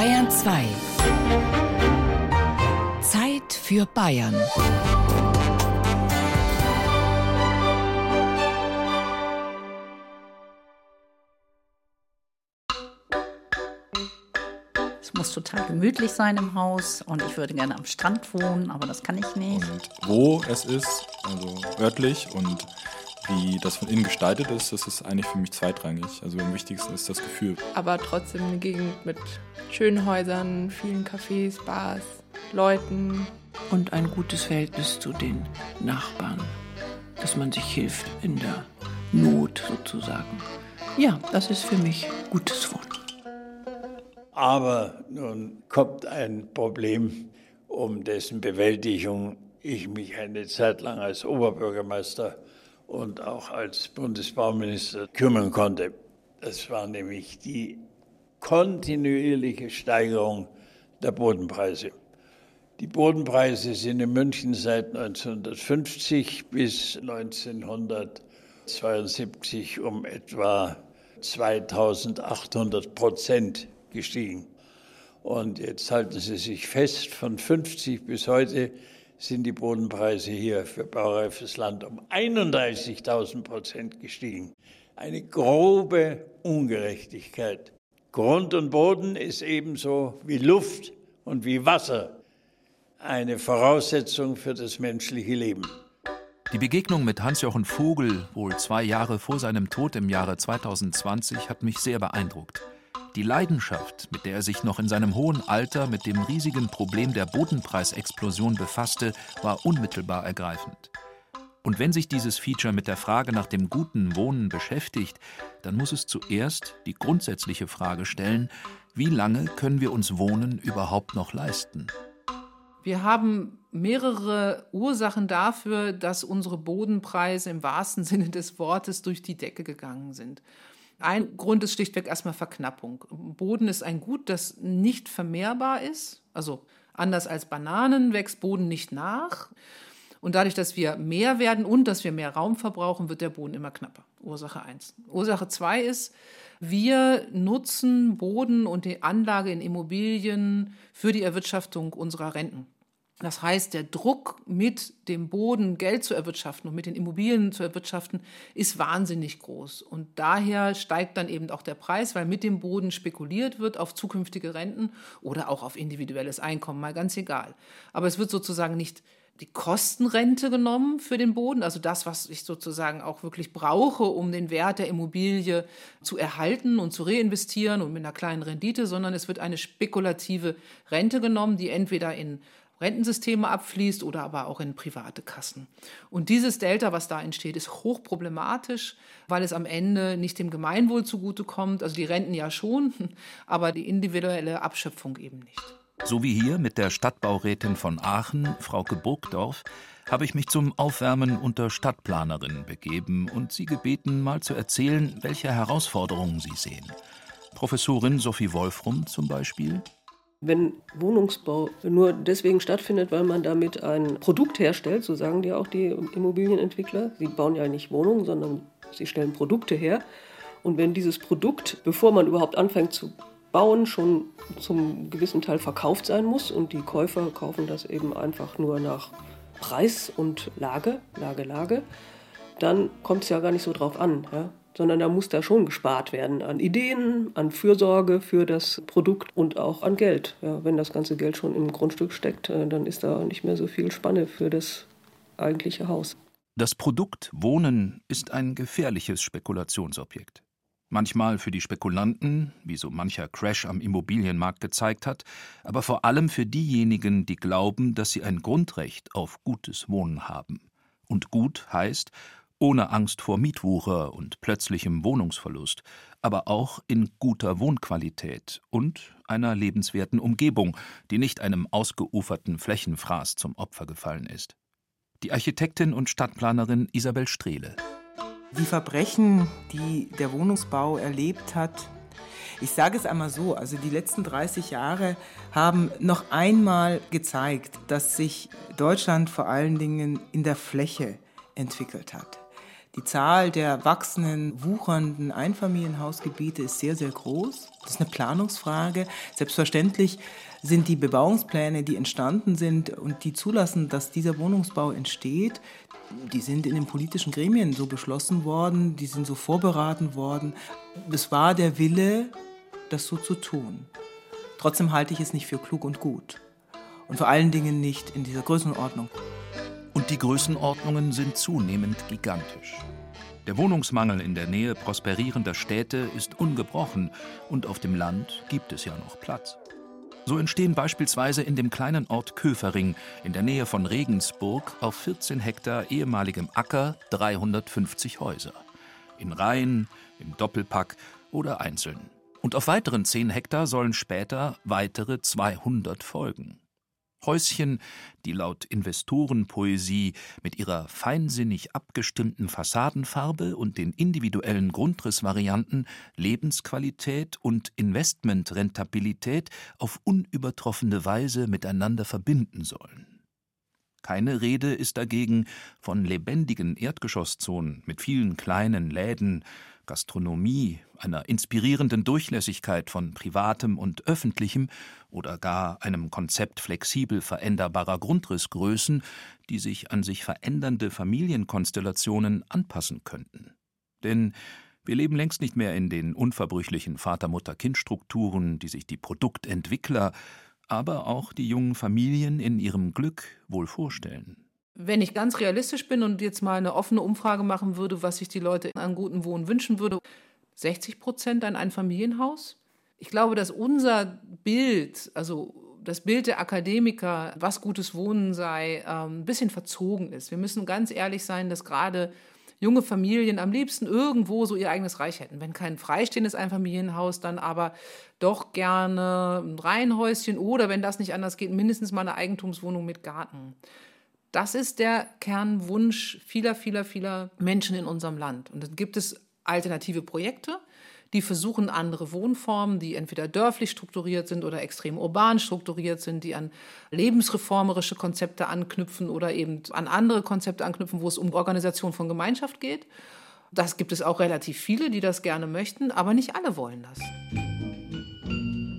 Bayern 2. Zeit für Bayern. Es muss total gemütlich sein im Haus und ich würde gerne am Strand wohnen, aber das kann ich nicht. Und wo es ist, also örtlich und wie das von innen gestaltet ist, das ist eigentlich für mich zweitrangig. Also am wichtigsten ist das Gefühl. Aber trotzdem eine Gegend mit schönen Häusern, vielen Cafés, Bars, Leuten. Und ein gutes Verhältnis zu den Nachbarn, dass man sich hilft in der Not sozusagen. Ja, das ist für mich gutes Wohnen. Aber nun kommt ein Problem, um dessen Bewältigung ich mich eine Zeit lang als Oberbürgermeister und auch als Bundesbauminister kümmern konnte. Das war nämlich die kontinuierliche Steigerung der Bodenpreise. Die Bodenpreise sind in München seit 1950 bis 1972 um etwa 2800 Prozent gestiegen. Und jetzt halten Sie sich fest, von 50 bis heute sind die Bodenpreise hier für baureifes Land um 31.000 Prozent gestiegen. Eine grobe Ungerechtigkeit. Grund und Boden ist ebenso wie Luft und wie Wasser eine Voraussetzung für das menschliche Leben. Die Begegnung mit Hans-Jochen Vogel, wohl zwei Jahre vor seinem Tod im Jahre 2020, hat mich sehr beeindruckt. Die Leidenschaft, mit der er sich noch in seinem hohen Alter mit dem riesigen Problem der Bodenpreisexplosion befasste, war unmittelbar ergreifend. Und wenn sich dieses Feature mit der Frage nach dem guten Wohnen beschäftigt, dann muss es zuerst die grundsätzliche Frage stellen, wie lange können wir uns Wohnen überhaupt noch leisten? Wir haben mehrere Ursachen dafür, dass unsere Bodenpreise im wahrsten Sinne des Wortes durch die Decke gegangen sind. Ein Grund ist schlichtweg erstmal Verknappung. Boden ist ein Gut, das nicht vermehrbar ist. Also anders als Bananen wächst Boden nicht nach. Und dadurch, dass wir mehr werden und dass wir mehr Raum verbrauchen, wird der Boden immer knapper. Ursache 1. Ursache 2 ist, wir nutzen Boden und die Anlage in Immobilien für die Erwirtschaftung unserer Renten. Das heißt, der Druck, mit dem Boden Geld zu erwirtschaften und mit den Immobilien zu erwirtschaften, ist wahnsinnig groß. Und daher steigt dann eben auch der Preis, weil mit dem Boden spekuliert wird auf zukünftige Renten oder auch auf individuelles Einkommen, mal ganz egal. Aber es wird sozusagen nicht die Kostenrente genommen für den Boden, also das, was ich sozusagen auch wirklich brauche, um den Wert der Immobilie zu erhalten und zu reinvestieren und mit einer kleinen Rendite, sondern es wird eine spekulative Rente genommen, die entweder in Rentensysteme abfließt oder aber auch in private Kassen. Und dieses Delta, was da entsteht, ist hochproblematisch, weil es am Ende nicht dem Gemeinwohl zugutekommt, also die Renten ja schon, aber die individuelle Abschöpfung eben nicht. So wie hier mit der Stadtbaurätin von Aachen, Frauke Burgdorf, habe ich mich zum Aufwärmen unter Stadtplanerinnen begeben und sie gebeten, mal zu erzählen, welche Herausforderungen sie sehen. Professorin Sophie Wolfrum zum Beispiel. Wenn Wohnungsbau nur deswegen stattfindet, weil man damit ein Produkt herstellt, so sagen die auch die Immobilienentwickler, sie bauen ja nicht Wohnungen, sondern sie stellen Produkte her. Und wenn dieses Produkt, bevor man überhaupt anfängt zu bauen, schon zum gewissen Teil verkauft sein muss und die Käufer kaufen das eben einfach nur nach Preis und Lage, Lage, Lage, dann kommt es ja gar nicht so drauf an. Ja? Sondern da muss da schon gespart werden an Ideen, an Fürsorge für das Produkt und auch an Geld. Ja, wenn das ganze Geld schon im Grundstück steckt, äh, dann ist da nicht mehr so viel Spanne für das eigentliche Haus. Das Produkt Wohnen ist ein gefährliches Spekulationsobjekt. Manchmal für die Spekulanten, wie so mancher Crash am Immobilienmarkt gezeigt hat, aber vor allem für diejenigen, die glauben, dass sie ein Grundrecht auf gutes Wohnen haben. Und gut heißt, ohne Angst vor Mietwucher und plötzlichem Wohnungsverlust, aber auch in guter Wohnqualität und einer lebenswerten Umgebung, die nicht einem ausgeuferten Flächenfraß zum Opfer gefallen ist. Die Architektin und Stadtplanerin Isabel Strehle. Die Verbrechen, die der Wohnungsbau erlebt hat, ich sage es einmal so, also die letzten 30 Jahre haben noch einmal gezeigt, dass sich Deutschland vor allen Dingen in der Fläche entwickelt hat Die Zahl der wachsenden, wuchernden Einfamilienhausgebiete ist sehr, sehr groß. Das ist eine Planungsfrage. Selbstverständlich sind die Bebauungspläne, die entstanden sind und die zulassen, dass dieser Wohnungsbau entsteht, die sind in den politischen Gremien so beschlossen worden, die sind so vorberaten worden. Es war der Wille, das so zu tun. Trotzdem halte ich es nicht für klug und gut. Und vor allen Dingen nicht in dieser Größenordnung. Die Größenordnungen sind zunehmend gigantisch. Der Wohnungsmangel in der Nähe prosperierender Städte ist ungebrochen und auf dem Land gibt es ja noch Platz. So entstehen beispielsweise in dem kleinen Ort Köfering in der Nähe von Regensburg auf 14 Hektar ehemaligem Acker 350 Häuser. In Reihen, im Doppelpack oder einzeln. Und auf weiteren 10 Hektar sollen später weitere 200 folgen. Häuschen, die laut Investorenpoesie mit ihrer feinsinnig abgestimmten Fassadenfarbe und den individuellen Grundrissvarianten Lebensqualität und Investmentrentabilität auf unübertroffene Weise miteinander verbinden sollen. Keine Rede ist dagegen von lebendigen Erdgeschosszonen mit vielen kleinen Läden, Gastronomie, einer inspirierenden Durchlässigkeit von Privatem und Öffentlichem oder gar einem Konzept flexibel veränderbarer Grundrissgrößen, die sich an sich verändernde Familienkonstellationen anpassen könnten. Denn wir leben längst nicht mehr in den unverbrüchlichen Vater-Mutter-Kind-Strukturen, die sich die Produktentwickler, aber auch die jungen Familien in ihrem Glück wohl vorstellen. Wenn ich ganz realistisch bin und jetzt mal eine offene Umfrage machen würde, was sich die Leute an gutem Wohnen wünschen würde, 60 Prozent an ein Familienhaus. Ich glaube, dass unser Bild, also das Bild der Akademiker, was gutes Wohnen sei, ähm, ein bisschen verzogen ist. Wir müssen ganz ehrlich sein, dass gerade junge Familien am liebsten irgendwo so ihr eigenes Reich hätten. Wenn kein freistehendes Einfamilienhaus, dann aber doch gerne ein Reihenhäuschen oder, wenn das nicht anders geht, mindestens mal eine Eigentumswohnung mit Garten. Das ist der Kernwunsch vieler, vieler, vieler Menschen in unserem Land. Und dann gibt es alternative Projekte, die versuchen, andere Wohnformen, die entweder dörflich strukturiert sind oder extrem urban strukturiert sind, die an lebensreformerische Konzepte anknüpfen oder eben an andere Konzepte anknüpfen, wo es um Organisation von Gemeinschaft geht. Das gibt es auch relativ viele, die das gerne möchten, aber nicht alle wollen das.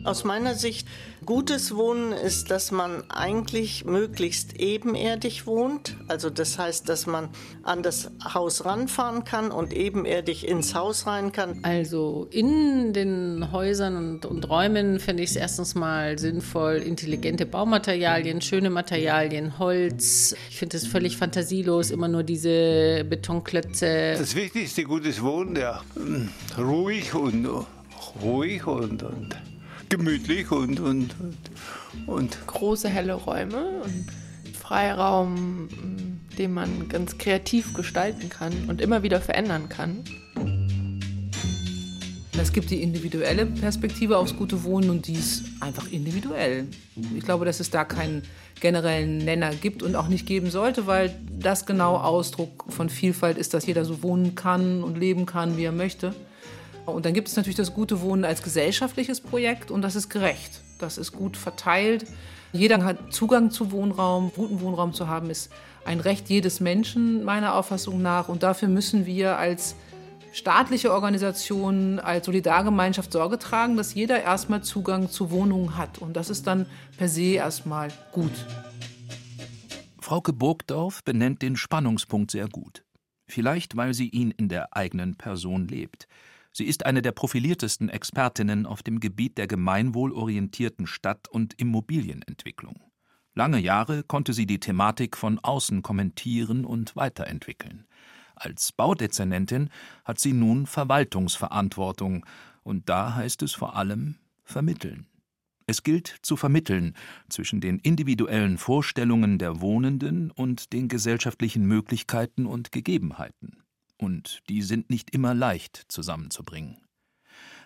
Aus meiner Sicht, gutes Wohnen ist, dass man eigentlich möglichst ebenerdig wohnt. Also das heißt, dass man an das Haus ranfahren kann und ebenerdig ins Haus rein kann. Also in den Häusern und, und Räumen fände ich es erstens mal sinnvoll, intelligente Baumaterialien, schöne Materialien, Holz. Ich finde es völlig fantasielos, immer nur diese Betonklötze. Das Wichtigste, gutes Wohnen, ja, ruhig und ruhig und, und gemütlich und, und, und, und. Große, helle Räume und Freiraum, den man ganz kreativ gestalten kann und immer wieder verändern kann. Es gibt die individuelle Perspektive aufs gute Wohnen und die ist einfach individuell. Ich glaube, dass es da keinen generellen Nenner gibt und auch nicht geben sollte, weil das genau Ausdruck von Vielfalt ist, dass jeder so wohnen kann und leben kann, wie er möchte. Und dann gibt es natürlich das gute Wohnen als gesellschaftliches Projekt und das ist gerecht. Das ist gut verteilt. Jeder hat Zugang zu Wohnraum. Guten Wohnraum zu haben ist ein Recht jedes Menschen meiner Auffassung nach. Und dafür müssen wir als staatliche Organisation, als Solidargemeinschaft Sorge tragen, dass jeder erstmal Zugang zu Wohnungen hat. Und das ist dann per se erstmal gut. Frauke Burgdorf benennt den Spannungspunkt sehr gut. Vielleicht, weil sie ihn in der eigenen Person lebt. Sie ist eine der profiliertesten Expertinnen auf dem Gebiet der gemeinwohlorientierten Stadt- und Immobilienentwicklung. Lange Jahre konnte sie die Thematik von außen kommentieren und weiterentwickeln. Als Baudezernentin hat sie nun Verwaltungsverantwortung, und da heißt es vor allem vermitteln. Es gilt zu vermitteln zwischen den individuellen Vorstellungen der Wohnenden und den gesellschaftlichen Möglichkeiten und Gegebenheiten und die sind nicht immer leicht zusammenzubringen.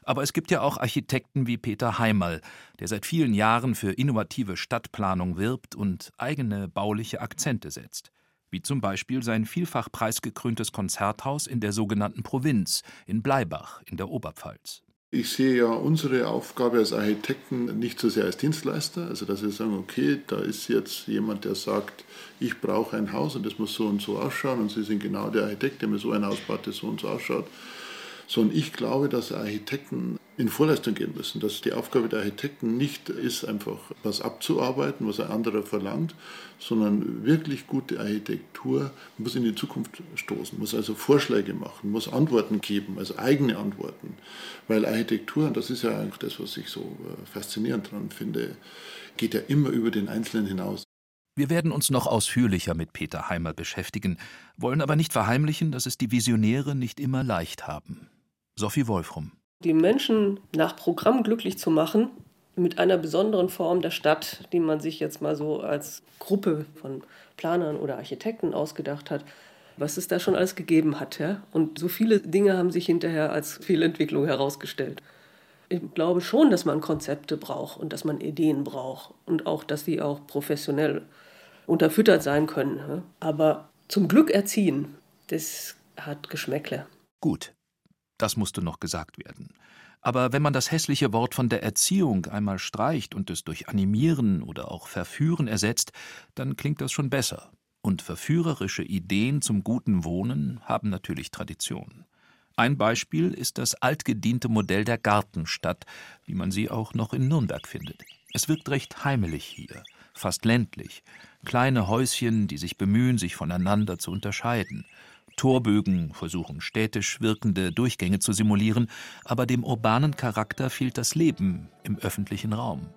Aber es gibt ja auch Architekten wie Peter Heimerl, der seit vielen Jahren für innovative Stadtplanung wirbt und eigene bauliche Akzente setzt, wie zum Beispiel sein vielfach preisgekröntes Konzerthaus in der sogenannten Provinz in Bleibach in der Oberpfalz. Ich sehe ja unsere Aufgabe als Architekten nicht so sehr als Dienstleister, also dass wir sagen, okay, da ist jetzt jemand, der sagt, ich brauche ein Haus und das muss so und so ausschauen und Sie sind genau der Architekt, der mir so ein Haus baut, das so und so ausschaut. Sondern ich glaube, dass Architekten in Vorleistung gehen müssen, dass die Aufgabe der Architekten nicht ist, einfach was abzuarbeiten, was ein anderer verlangt, sondern wirklich gute Architektur muss in die Zukunft stoßen, muss also Vorschläge machen, muss Antworten geben, also eigene Antworten. Weil Architektur, und das ist ja eigentlich das, was ich so äh, faszinierend daran finde, geht ja immer über den Einzelnen hinaus. Wir werden uns noch ausführlicher mit Peter Heimer beschäftigen, wollen aber nicht verheimlichen, dass es die Visionäre nicht immer leicht haben. Sophie Wolfrum. Die Menschen nach Programm glücklich zu machen, mit einer besonderen Form der Stadt, die man sich jetzt mal so als Gruppe von Planern oder Architekten ausgedacht hat, was es da schon alles gegeben hat. Ja? Und so viele Dinge haben sich hinterher als Fehlentwicklung herausgestellt. Ich glaube schon, dass man Konzepte braucht und dass man Ideen braucht und auch, dass sie auch professionell unterfüttert sein können. Aber zum Glück erziehen, das hat Geschmäckle. Gut, das musste noch gesagt werden. Aber wenn man das hässliche Wort von der Erziehung einmal streicht und es durch animieren oder auch verführen ersetzt, dann klingt das schon besser. Und verführerische Ideen zum guten Wohnen haben natürlich Tradition. Ein Beispiel ist das altgediente Modell der Gartenstadt, wie man sie auch noch in Nürnberg findet. Es wirkt recht heimelig hier, fast ländlich. Kleine Häuschen, die sich bemühen, sich voneinander zu unterscheiden. Torbögen versuchen städtisch wirkende Durchgänge zu simulieren, aber dem urbanen Charakter fehlt das Leben im öffentlichen Raum.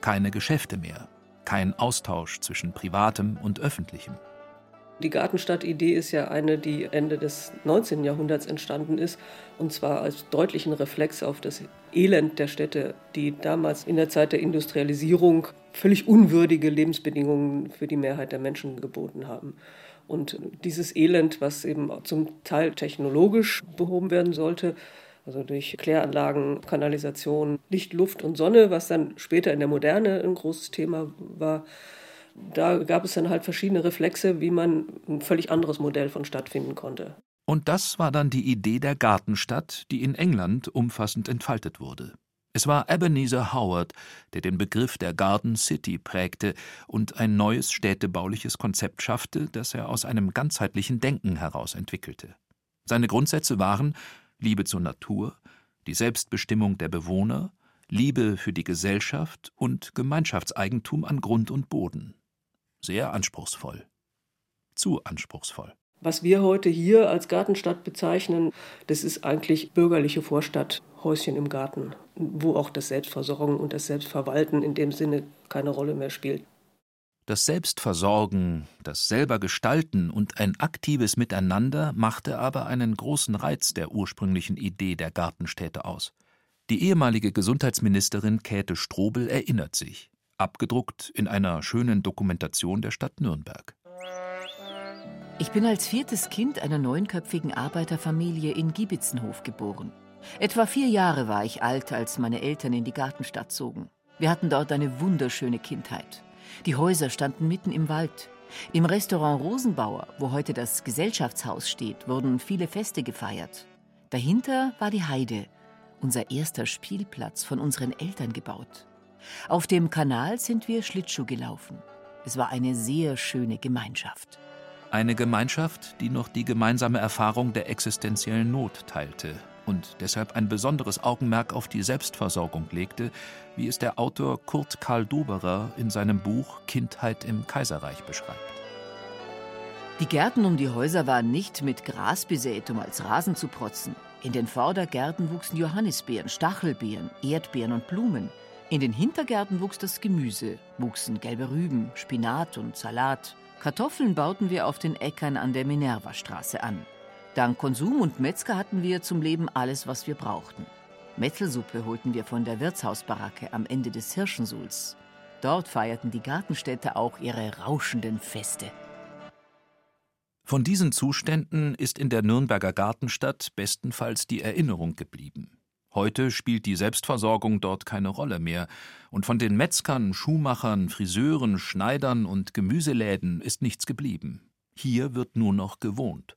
Keine Geschäfte mehr, kein Austausch zwischen privatem und öffentlichem. Die Gartenstadt-Idee ist ja eine, die Ende des 19. Jahrhunderts entstanden ist, und zwar als deutlichen Reflex auf das Elend der Städte, die damals in der Zeit der Industrialisierung völlig unwürdige Lebensbedingungen für die Mehrheit der Menschen geboten haben. Und dieses Elend, was eben zum Teil technologisch behoben werden sollte, also durch Kläranlagen, Kanalisation, Licht, Luft und Sonne, was dann später in der Moderne ein großes Thema war, da gab es dann halt verschiedene Reflexe, wie man ein völlig anderes Modell von Stadt finden konnte. Und das war dann die Idee der Gartenstadt, die in England umfassend entfaltet wurde. Es war Ebenezer Howard, der den Begriff der Garden City prägte und ein neues städtebauliches Konzept schaffte, das er aus einem ganzheitlichen Denken heraus entwickelte. Seine Grundsätze waren Liebe zur Natur, die Selbstbestimmung der Bewohner, Liebe für die Gesellschaft und Gemeinschaftseigentum an Grund und Boden. Sehr anspruchsvoll. Zu anspruchsvoll. Was wir heute hier als Gartenstadt bezeichnen, das ist eigentlich bürgerliche Vorstadt, Häuschen im Garten, wo auch das Selbstversorgen und das Selbstverwalten in dem Sinne keine Rolle mehr spielt. Das Selbstversorgen, das selber Gestalten und ein aktives Miteinander machte aber einen großen Reiz der ursprünglichen Idee der Gartenstädte aus. Die ehemalige Gesundheitsministerin Käthe Strobel erinnert sich, abgedruckt in einer schönen Dokumentation der Stadt Nürnberg. Ich bin als viertes Kind einer neunköpfigen Arbeiterfamilie in Giebitzenhof geboren. Etwa vier Jahre war ich alt, als meine Eltern in die Gartenstadt zogen. Wir hatten dort eine wunderschöne Kindheit. Die Häuser standen mitten im Wald. Im Restaurant Rosenbauer, wo heute das Gesellschaftshaus steht, wurden viele Feste gefeiert. Dahinter war die Heide, unser erster Spielplatz von unseren Eltern gebaut. Auf dem Kanal sind wir Schlittschuh gelaufen. Es war eine sehr schöne Gemeinschaft. Eine Gemeinschaft, die noch die gemeinsame Erfahrung der existenziellen Not teilte und deshalb ein besonderes Augenmerk auf die Selbstversorgung legte, wie es der Autor Kurt Karl Doberer in seinem Buch Kindheit im Kaiserreich beschreibt. Die Gärten um die Häuser waren nicht mit Gras besät, um als Rasen zu protzen. In den Vordergärten wuchsen Johannisbeeren, Stachelbeeren, Erdbeeren und Blumen. In den Hintergärten wuchs das Gemüse, wuchsen gelbe Rüben, Spinat und Salat. Kartoffeln bauten wir auf den Äckern an der Minervastraße an. Dank Konsum und Metzger hatten wir zum Leben alles, was wir brauchten. Metzelsuppe holten wir von der Wirtshausbaracke am Ende des Hirschensuhls. Dort feierten die Gartenstädte auch ihre rauschenden Feste. Von diesen Zuständen ist in der Nürnberger Gartenstadt bestenfalls die Erinnerung geblieben. Heute spielt die Selbstversorgung dort keine Rolle mehr, und von den Metzgern, Schuhmachern, Friseuren, Schneidern und Gemüseläden ist nichts geblieben. Hier wird nur noch gewohnt.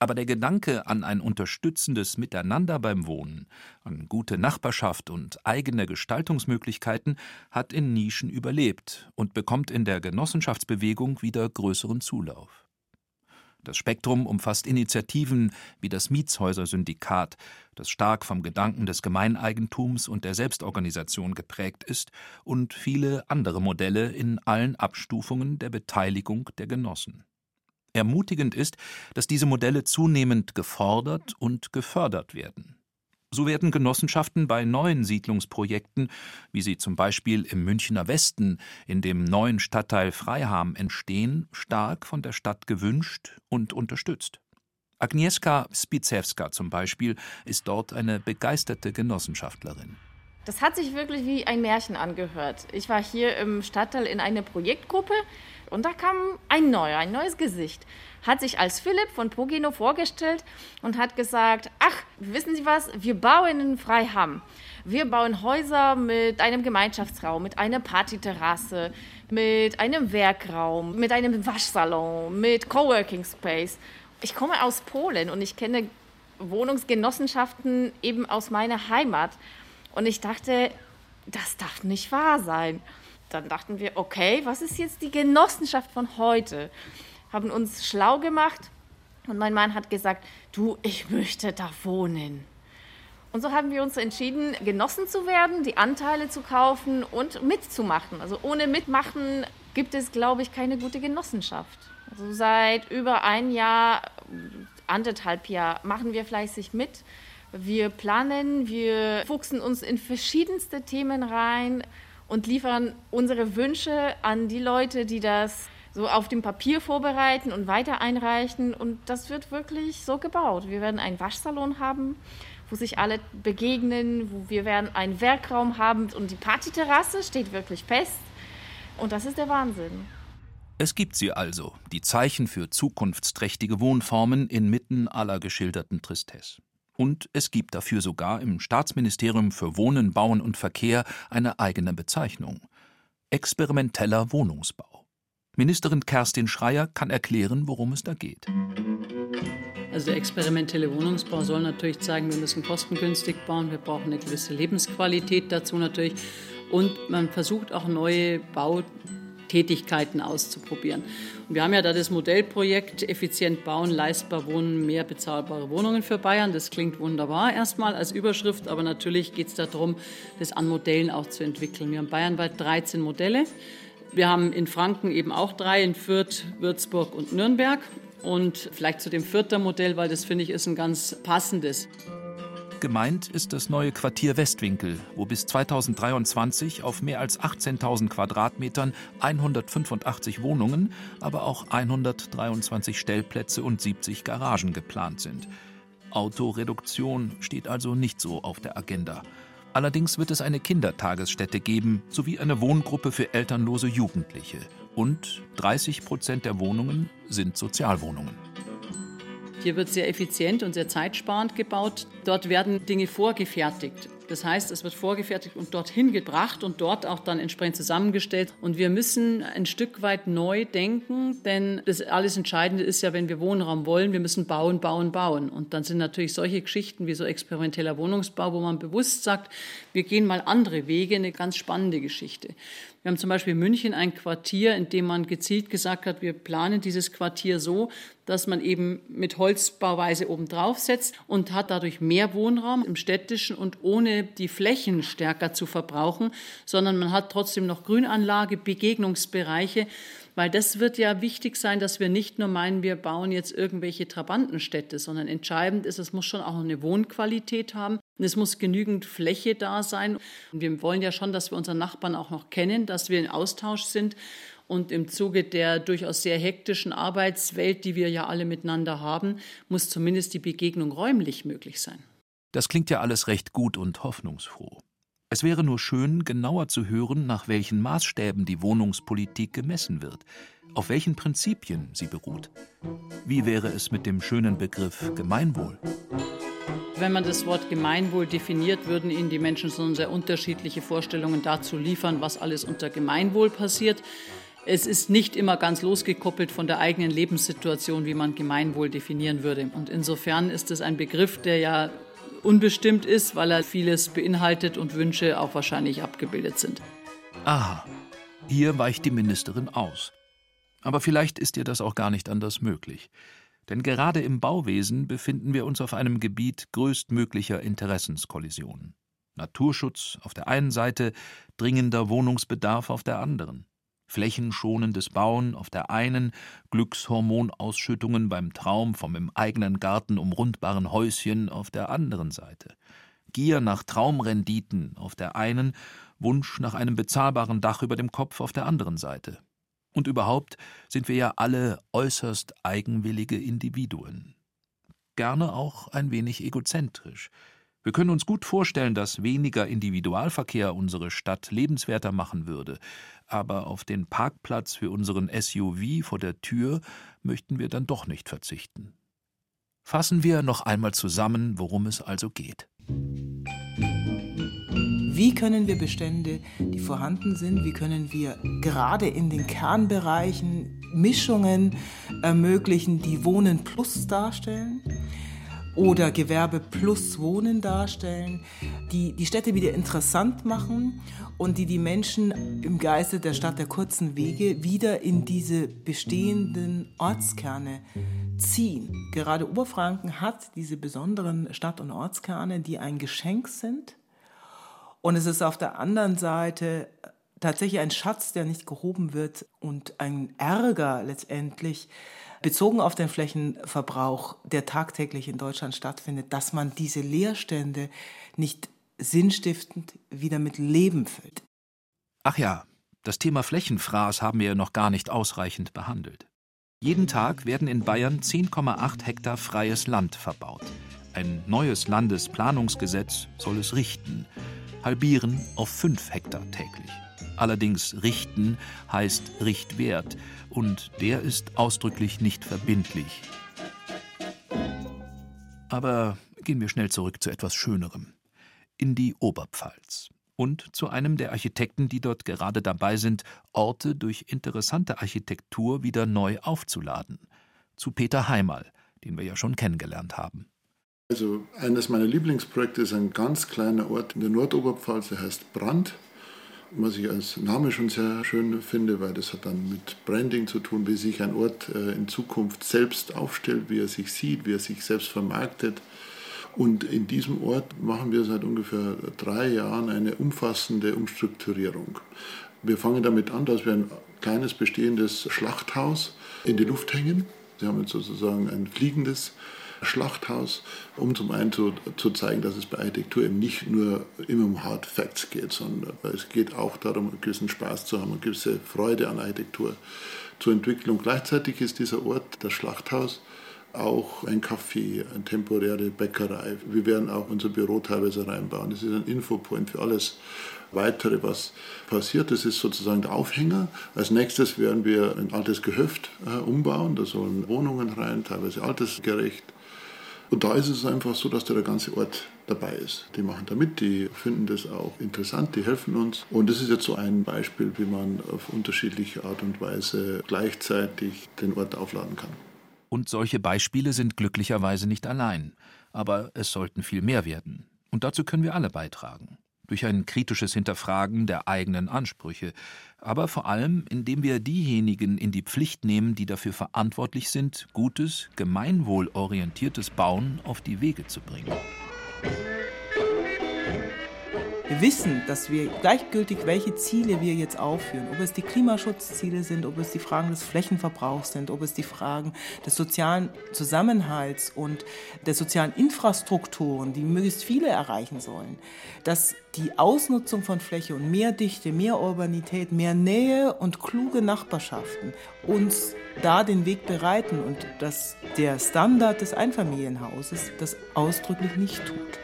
Aber der Gedanke an ein unterstützendes Miteinander beim Wohnen, an gute Nachbarschaft und eigene Gestaltungsmöglichkeiten hat in Nischen überlebt und bekommt in der Genossenschaftsbewegung wieder größeren Zulauf. Das Spektrum umfasst Initiativen wie das Mietshäuser-Syndikat, das stark vom Gedanken des Gemeineigentums und der Selbstorganisation geprägt ist, und viele andere Modelle in allen Abstufungen der Beteiligung der Genossen. Ermutigend ist, dass diese Modelle zunehmend gefordert und gefördert werden. So werden Genossenschaften bei neuen Siedlungsprojekten, wie sie zum Beispiel im Münchner Westen in dem neuen Stadtteil Freiham entstehen, stark von der Stadt gewünscht und unterstützt. Agnieszka Spizewska zum Beispiel ist dort eine begeisterte Genossenschaftlerin. Das hat sich wirklich wie ein Märchen angehört. Ich war hier im Stadtteil in einer Projektgruppe und da kam ein neuer, ein neues Gesicht. Hat sich als Philipp von Pogino vorgestellt und hat gesagt, ach, wissen Sie was, wir bauen in Freiham. Wir bauen Häuser mit einem Gemeinschaftsraum, mit einer Partyterrasse, mit einem Werkraum, mit einem Waschsalon, mit Coworking Space. Ich komme aus Polen und ich kenne Wohnungsgenossenschaften eben aus meiner Heimat. Und ich dachte, das darf nicht wahr sein dann dachten wir, okay, was ist jetzt die Genossenschaft von heute? Haben uns schlau gemacht und mein Mann hat gesagt, du, ich möchte da wohnen. Und so haben wir uns entschieden, Genossen zu werden, die Anteile zu kaufen und mitzumachen. Also ohne Mitmachen gibt es, glaube ich, keine gute Genossenschaft. Also seit über ein Jahr, anderthalb Jahr machen wir fleißig mit. Wir planen, wir fuchsen uns in verschiedenste Themen rein und liefern unsere Wünsche an die Leute, die das so auf dem Papier vorbereiten und weiter einreichen. Und das wird wirklich so gebaut. Wir werden einen Waschsalon haben, wo sich alle begegnen, wo wir werden einen Werkraum haben und die Partyterrasse steht wirklich fest. Und das ist der Wahnsinn. Es gibt sie also, die Zeichen für zukunftsträchtige Wohnformen inmitten aller geschilderten Tristesse. Und es gibt dafür sogar im Staatsministerium für Wohnen, Bauen und Verkehr eine eigene Bezeichnung. Experimenteller Wohnungsbau. Ministerin Kerstin Schreier kann erklären, worum es da geht. Also der experimentelle Wohnungsbau soll natürlich zeigen, wir müssen kostengünstig bauen, wir brauchen eine gewisse Lebensqualität dazu natürlich und man versucht auch neue Bau Tätigkeiten auszuprobieren. Und wir haben ja da das Modellprojekt Effizient bauen, leistbar wohnen, mehr bezahlbare Wohnungen für Bayern. Das klingt wunderbar erstmal als Überschrift, aber natürlich geht es darum, das an Modellen auch zu entwickeln. Wir haben bayernweit 13 Modelle. Wir haben in Franken eben auch drei, in Fürth, Würzburg und Nürnberg. Und vielleicht zu dem vierten Modell, weil das finde ich ist ein ganz passendes. Gemeint ist das neue Quartier Westwinkel, wo bis 2023 auf mehr als 18.000 Quadratmetern 185 Wohnungen, aber auch 123 Stellplätze und 70 Garagen geplant sind. Autoreduktion steht also nicht so auf der Agenda. Allerdings wird es eine Kindertagesstätte geben sowie eine Wohngruppe für elternlose Jugendliche. Und 30 Prozent der Wohnungen sind Sozialwohnungen. Hier wird sehr effizient und sehr zeitsparend gebaut. Dort werden Dinge vorgefertigt. Das heißt, es wird vorgefertigt und dorthin gebracht und dort auch dann entsprechend zusammengestellt. Und wir müssen ein Stück weit neu denken, denn das alles Entscheidende ist ja, wenn wir Wohnraum wollen, wir müssen bauen, bauen, bauen. Und dann sind natürlich solche Geschichten wie so experimenteller Wohnungsbau, wo man bewusst sagt, wir gehen mal andere Wege, eine ganz spannende Geschichte. Wir haben zum Beispiel in München ein Quartier, in dem man gezielt gesagt hat, wir planen dieses Quartier so, dass man eben mit Holzbauweise oben drauf setzt und hat dadurch mehr Wohnraum im städtischen und ohne die Flächen stärker zu verbrauchen, sondern man hat trotzdem noch Grünanlage, Begegnungsbereiche weil das wird ja wichtig sein, dass wir nicht nur meinen, wir bauen jetzt irgendwelche Trabantenstädte, sondern entscheidend ist, es muss schon auch eine Wohnqualität haben. Und es muss genügend Fläche da sein. Und wir wollen ja schon, dass wir unseren Nachbarn auch noch kennen, dass wir in Austausch sind. Und im Zuge der durchaus sehr hektischen Arbeitswelt, die wir ja alle miteinander haben, muss zumindest die Begegnung räumlich möglich sein. Das klingt ja alles recht gut und hoffnungsfroh. Es wäre nur schön, genauer zu hören, nach welchen Maßstäben die Wohnungspolitik gemessen wird, auf welchen Prinzipien sie beruht. Wie wäre es mit dem schönen Begriff Gemeinwohl? Wenn man das Wort Gemeinwohl definiert, würden Ihnen die Menschen so sehr unterschiedliche Vorstellungen dazu liefern, was alles unter Gemeinwohl passiert. Es ist nicht immer ganz losgekoppelt von der eigenen Lebenssituation, wie man Gemeinwohl definieren würde. Und insofern ist es ein Begriff, der ja unbestimmt ist, weil er vieles beinhaltet und Wünsche auch wahrscheinlich abgebildet sind. Aha, hier weicht die Ministerin aus. Aber vielleicht ist ihr das auch gar nicht anders möglich. Denn gerade im Bauwesen befinden wir uns auf einem Gebiet größtmöglicher Interessenskollisionen. Naturschutz auf der einen Seite, dringender Wohnungsbedarf auf der anderen. Flächenschonendes Bauen auf der einen, Glückshormonausschüttungen beim Traum vom im eigenen Garten umrundbaren Häuschen auf der anderen Seite. Gier nach Traumrenditen auf der einen, Wunsch nach einem bezahlbaren Dach über dem Kopf auf der anderen Seite. Und überhaupt sind wir ja alle äußerst eigenwillige Individuen. Gerne auch ein wenig egozentrisch. Wir können uns gut vorstellen, dass weniger Individualverkehr unsere Stadt lebenswerter machen würde, aber auf den Parkplatz für unseren SUV vor der Tür möchten wir dann doch nicht verzichten. Fassen wir noch einmal zusammen, worum es also geht. Wie können wir Bestände, die vorhanden sind, wie können wir gerade in den Kernbereichen Mischungen ermöglichen, die Wohnen plus darstellen? Oder Gewerbe plus Wohnen darstellen, die die Städte wieder interessant machen und die die Menschen im Geiste der Stadt der kurzen Wege wieder in diese bestehenden Ortskerne ziehen. Gerade Oberfranken hat diese besonderen Stadt- und Ortskerne, die ein Geschenk sind und es ist auf der anderen Seite tatsächlich ein Schatz, der nicht gehoben wird und ein Ärger letztendlich bezogen auf den Flächenverbrauch, der tagtäglich in Deutschland stattfindet, dass man diese Leerstände nicht sinnstiftend wieder mit Leben füllt. Ach ja, das Thema Flächenfraß haben wir noch gar nicht ausreichend behandelt. Jeden Tag werden in Bayern 10,8 Hektar freies Land verbaut. Ein neues Landesplanungsgesetz soll es richten halbieren auf 5 Hektar täglich. Allerdings richten heißt Richtwert und der ist ausdrücklich nicht verbindlich. Aber gehen wir schnell zurück zu etwas Schönerem. In die Oberpfalz und zu einem der Architekten, die dort gerade dabei sind, Orte durch interessante Architektur wieder neu aufzuladen. Zu Peter Heimal, den wir ja schon kennengelernt haben. Also eines meiner Lieblingsprojekte ist ein ganz kleiner Ort in der Nordoberpfalz, der heißt Brand. Was ich als Name schon sehr schön finde, weil das hat dann mit Branding zu tun, wie sich ein Ort äh, in Zukunft selbst aufstellt, wie er sich sieht, wie er sich selbst vermarktet. Und in diesem Ort machen wir seit ungefähr drei Jahren eine umfassende Umstrukturierung. Wir fangen damit an, dass wir ein kleines bestehendes Schlachthaus in die Luft hängen. Sie haben jetzt sozusagen ein fliegendes Schlachthaus, um zum einen zu, zu zeigen, dass es bei Architektur eben nicht nur immer um Hard Facts geht, sondern es geht auch darum, einen gewissen Spaß zu haben, eine gewisse Freude an Architektur zu entwickeln. Und gleichzeitig ist dieser Ort, das Schlachthaus, auch ein Café, eine temporäre Bäckerei. Wir werden auch unser Büro teilweise reinbauen. Das ist ein Infopoint für alles Weitere, was passiert. Das ist sozusagen der Aufhänger. Als nächstes werden wir ein altes Gehöft äh, umbauen. Da sollen Wohnungen rein, teilweise altersgerecht. Und da ist es einfach so, dass da der ganze Ort dabei ist. Die machen da mit, die finden das auch interessant, die helfen uns. Und das ist jetzt so ein Beispiel, wie man auf unterschiedliche Art und Weise gleichzeitig den Ort aufladen kann. Und solche Beispiele sind glücklicherweise nicht allein. Aber es sollten viel mehr werden. Und dazu können wir alle beitragen durch ein kritisches Hinterfragen der eigenen Ansprüche, aber vor allem, indem wir diejenigen in die Pflicht nehmen, die dafür verantwortlich sind, gutes, gemeinwohlorientiertes Bauen auf die Wege zu bringen. Wir wissen, dass wir gleichgültig, welche Ziele wir jetzt aufführen, ob es die Klimaschutzziele sind, ob es die Fragen des Flächenverbrauchs sind, ob es die Fragen des sozialen Zusammenhalts und der sozialen Infrastrukturen, die möglichst viele erreichen sollen, dass die Ausnutzung von Fläche und mehr Dichte, mehr Urbanität, mehr Nähe und kluge Nachbarschaften uns da den Weg bereiten und dass der Standard des Einfamilienhauses das ausdrücklich nicht tut.